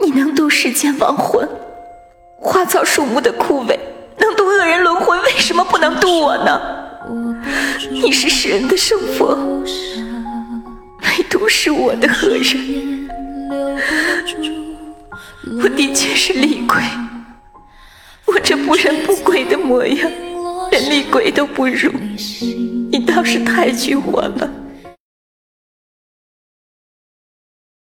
你能渡世间亡魂？花草树木的枯萎能渡恶人轮回为什么不能渡我呢？你是世人的圣佛唯独是我的恶人。我的确是厉鬼我这不人不鬼的模样连厉鬼都不如你倒是抬举我了